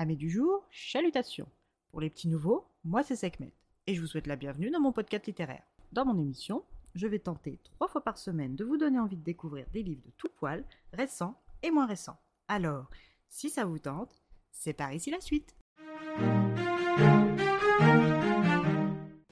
Amis du jour, chalutations. Pour les petits nouveaux, moi c'est Sekhmet et je vous souhaite la bienvenue dans mon podcast littéraire. Dans mon émission, je vais tenter trois fois par semaine de vous donner envie de découvrir des livres de tout poil, récents et moins récents. Alors, si ça vous tente, c'est par ici la suite.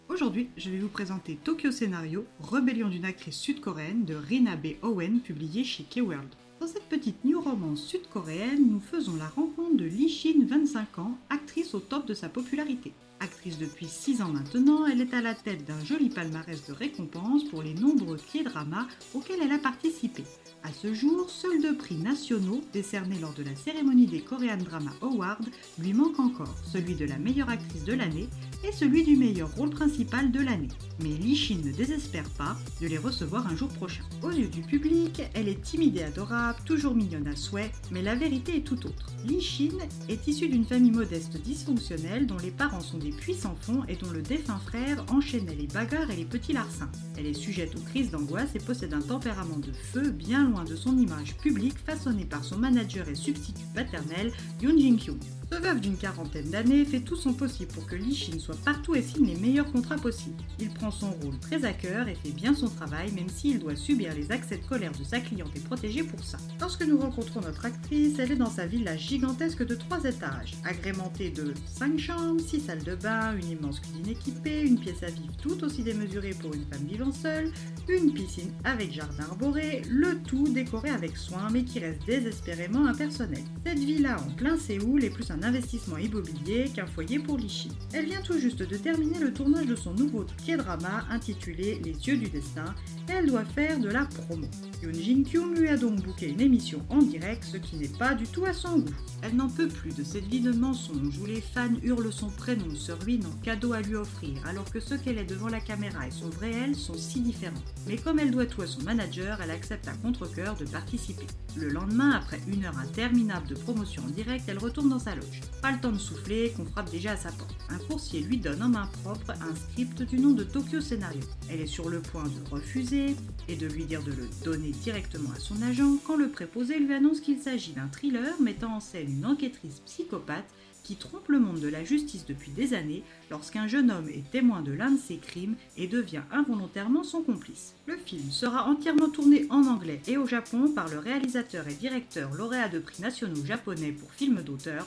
Aujourd'hui, je vais vous présenter Tokyo Scénario, Rébellion d'une actrice sud-coréenne de Rina B. Owen, publié chez K-World. Dans cette petite new romance sud-coréenne, nous faisons la rencontre de Lee Shin, 25 ans, actrice au top de sa popularité. Actrice depuis 6 ans maintenant, elle est à la tête d'un joli palmarès de récompenses pour les nombreux K-dramas auxquels elle a participé. À ce jour, seuls deux prix nationaux décernés lors de la cérémonie des Korean Drama Awards lui manquent encore, celui de la meilleure actrice de l'année et celui du meilleur rôle principal de l'année. Mais Lee Shin ne désespère pas de les recevoir un jour prochain. Aux yeux du public, elle est timide et adorable, toujours mignonne à souhait, mais la vérité est tout autre. Lee Shin est issue d'une famille modeste dysfonctionnelle dont les parents sont des puissants fonds et dont le défunt frère enchaînait les bagarres et les petits larcins. Elle est sujette aux crises d'angoisse et possède un tempérament de feu bien loin de son image publique façonnée par son manager et substitut paternel Yoon Jin-kyung. Ce veuf d'une quarantaine d'années fait tout son possible pour que Shin soit partout et signe les meilleurs contrats possibles. Il prend son rôle très à cœur et fait bien son travail même s'il doit subir les accès de colère de sa cliente et protégée pour ça. Lorsque nous rencontrons notre actrice, elle est dans sa villa gigantesque de 3 étages, agrémentée de 5 chambres, 6 salles de bain, une immense cuisine équipée, une pièce à vivre tout aussi démesurée pour une femme vivant seule, une piscine avec jardin arboré, le tout décoré avec soin mais qui reste désespérément impersonnel. Cette villa en plein Séoul est plus un investissement immobilier qu'un foyer pour Lichi. Elle vient tout juste de terminer le tournage de son nouveau K-drama intitulé Les yeux du destin et elle doit faire de la promo. Yoon Jin Kyung lui a donc booké une émission en direct, ce qui n'est pas du tout à son goût. Elle n'en peut plus de cette vie de mensonge où les fans hurlent son prénom, se ruinent en cadeau à lui offrir, alors que ce qu'elle est devant la caméra et son vrai elle sont si différents. Mais comme elle doit tout à son manager, elle accepte à contre-coeur de participer. Le lendemain, après une heure interminable de promotion en direct, elle retourne dans sa loge. Pas le temps de souffler, qu'on frappe déjà à sa porte. Un coursier lui donne en main propre un script du nom de Tokyo Scénario. Elle est sur le point de refuser et de lui dire de le donner directement à son agent quand le préposé lui annonce qu'il s'agit d'un thriller mettant en scène une enquêtrice psychopathe qui trompe le monde de la justice depuis des années lorsqu'un jeune homme est témoin de l'un de ses crimes et devient involontairement son complice. Le film sera entièrement tourné en anglais et au Japon par le réalisateur et directeur lauréat de prix nationaux japonais pour film d'auteur,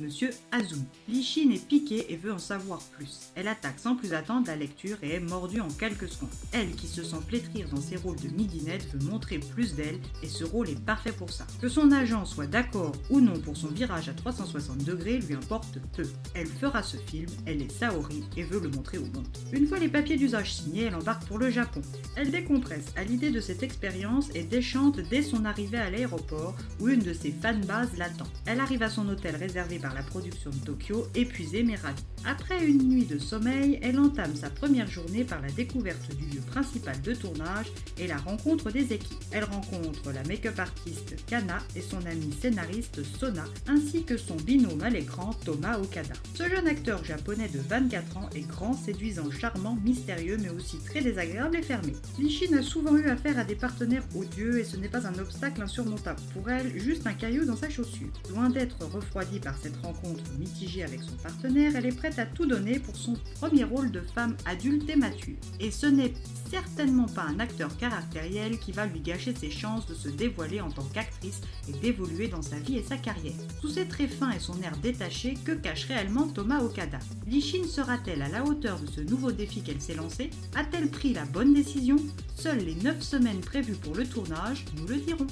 Monsieur Azumi. Lishin est piquée et veut en savoir plus. Elle attaque sans plus attendre la lecture et est mordue en quelques secondes. Elle, qui se sent flétrir dans ses rôles de midinette, veut montrer plus d'elle et ce rôle est parfait pour ça. Que son agent soit d'accord ou non pour son virage à 360 degrés lui importe peu. Elle fera ce film, elle est Saori et veut le montrer au monde. Une fois les papiers d'usage signés, elle embarque pour le Japon. Elle décompresse à l'idée de cette expérience et déchante dès son arrivée à l'aéroport où une de ses fanbases l'attend. Elle arrive à son hôtel réservé par la production de Tokyo, épuisée mais ravie. Après une nuit de sommeil, elle entame sa première journée par la découverte du lieu principal de tournage et la rencontre des équipes. Elle rencontre la make-up artiste Kana et son ami scénariste Sona, ainsi que son binôme à l'écran Thomas Okada. Ce jeune acteur japonais de 24 ans est grand, séduisant, charmant, mystérieux, mais aussi très désagréable et fermé. Lishin a souvent eu affaire à des partenaires odieux et ce n'est pas un obstacle insurmontable pour elle, juste un caillou dans sa chaussure. Loin d'être refroidie par cette rencontre mitigée avec son partenaire, elle est prête à tout donner pour son premier rôle de femme adulte et mature. Et ce n'est certainement pas un acteur caractériel qui va lui gâcher ses chances de se dévoiler en tant qu'actrice et d'évoluer dans sa vie et sa carrière. Sous ses traits fins et son air détaché, que cache réellement Thomas Okada? Lishin sera-t-elle à la hauteur de ce nouveau défi qu'elle s'est lancé? A-t-elle pris la bonne décision? Seules les 9 semaines prévues pour le tournage nous le diront.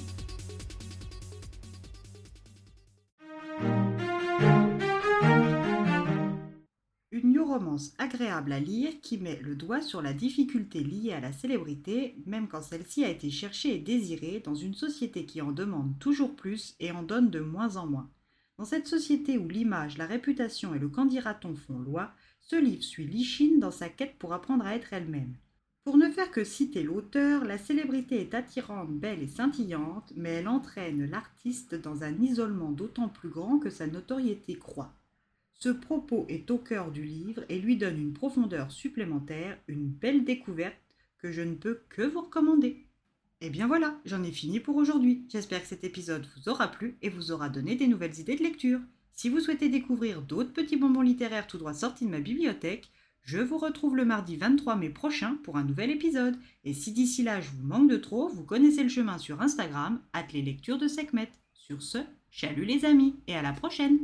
Agréable à lire qui met le doigt sur la difficulté liée à la célébrité, même quand celle-ci a été cherchée et désirée dans une société qui en demande toujours plus et en donne de moins en moins. Dans cette société où l'image, la réputation et le candidaton font loi, ce livre suit Lichine dans sa quête pour apprendre à être elle-même. Pour ne faire que citer l'auteur, la célébrité est attirante, belle et scintillante, mais elle entraîne l'artiste dans un isolement d'autant plus grand que sa notoriété croît. Ce propos est au cœur du livre et lui donne une profondeur supplémentaire, une belle découverte que je ne peux que vous recommander. Et bien voilà, j'en ai fini pour aujourd'hui. J'espère que cet épisode vous aura plu et vous aura donné des nouvelles idées de lecture. Si vous souhaitez découvrir d'autres petits bonbons littéraires tout droit sortis de ma bibliothèque, je vous retrouve le mardi 23 mai prochain pour un nouvel épisode. Et si d'ici là je vous manque de trop, vous connaissez le chemin sur Instagram, at les lectures de Sekhmet. Sur ce, chalut les amis et à la prochaine